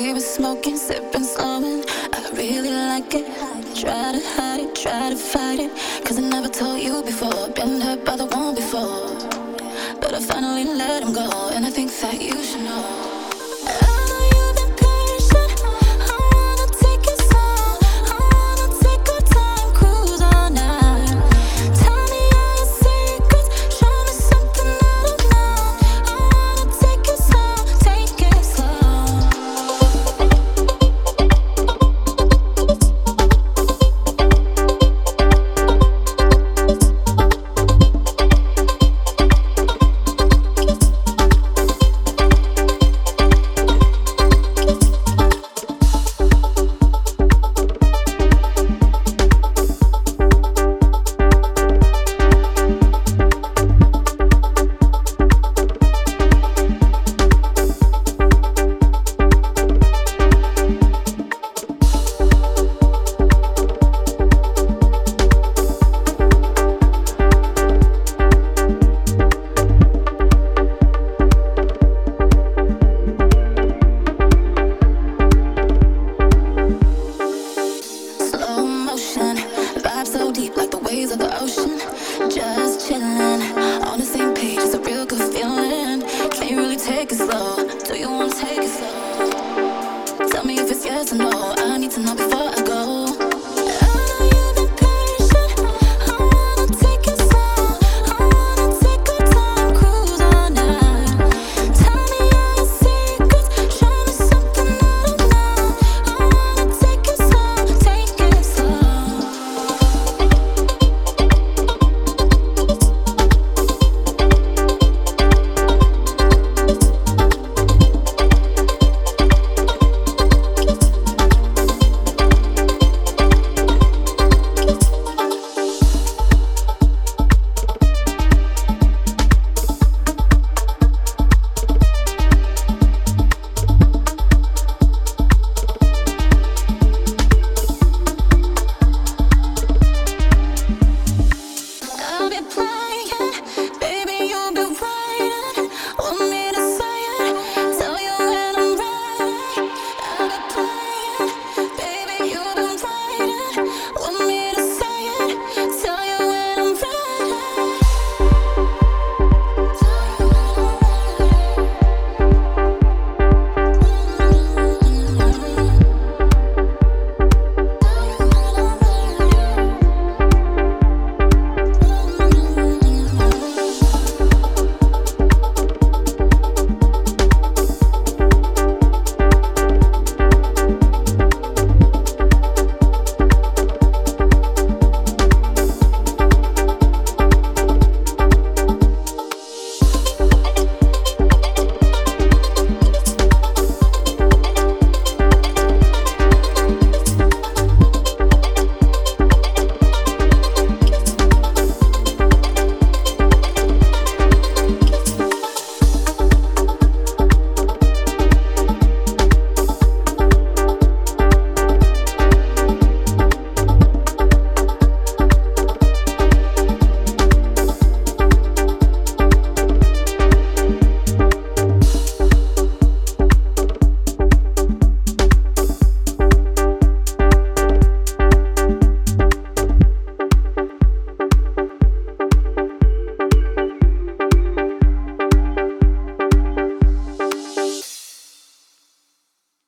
We were smoking, sipping, slowing. I really like it. Try to hide it, try to fight it. Cause I never told you before. Been hurt by the one before. But I finally let him go. And I think that you should know. breeze the ocean, just chillin'. On the same page, it's a real good feeling. Can you really take it slow. Do you wanna take it slow? Tell me if it's yes or no. I need to know before.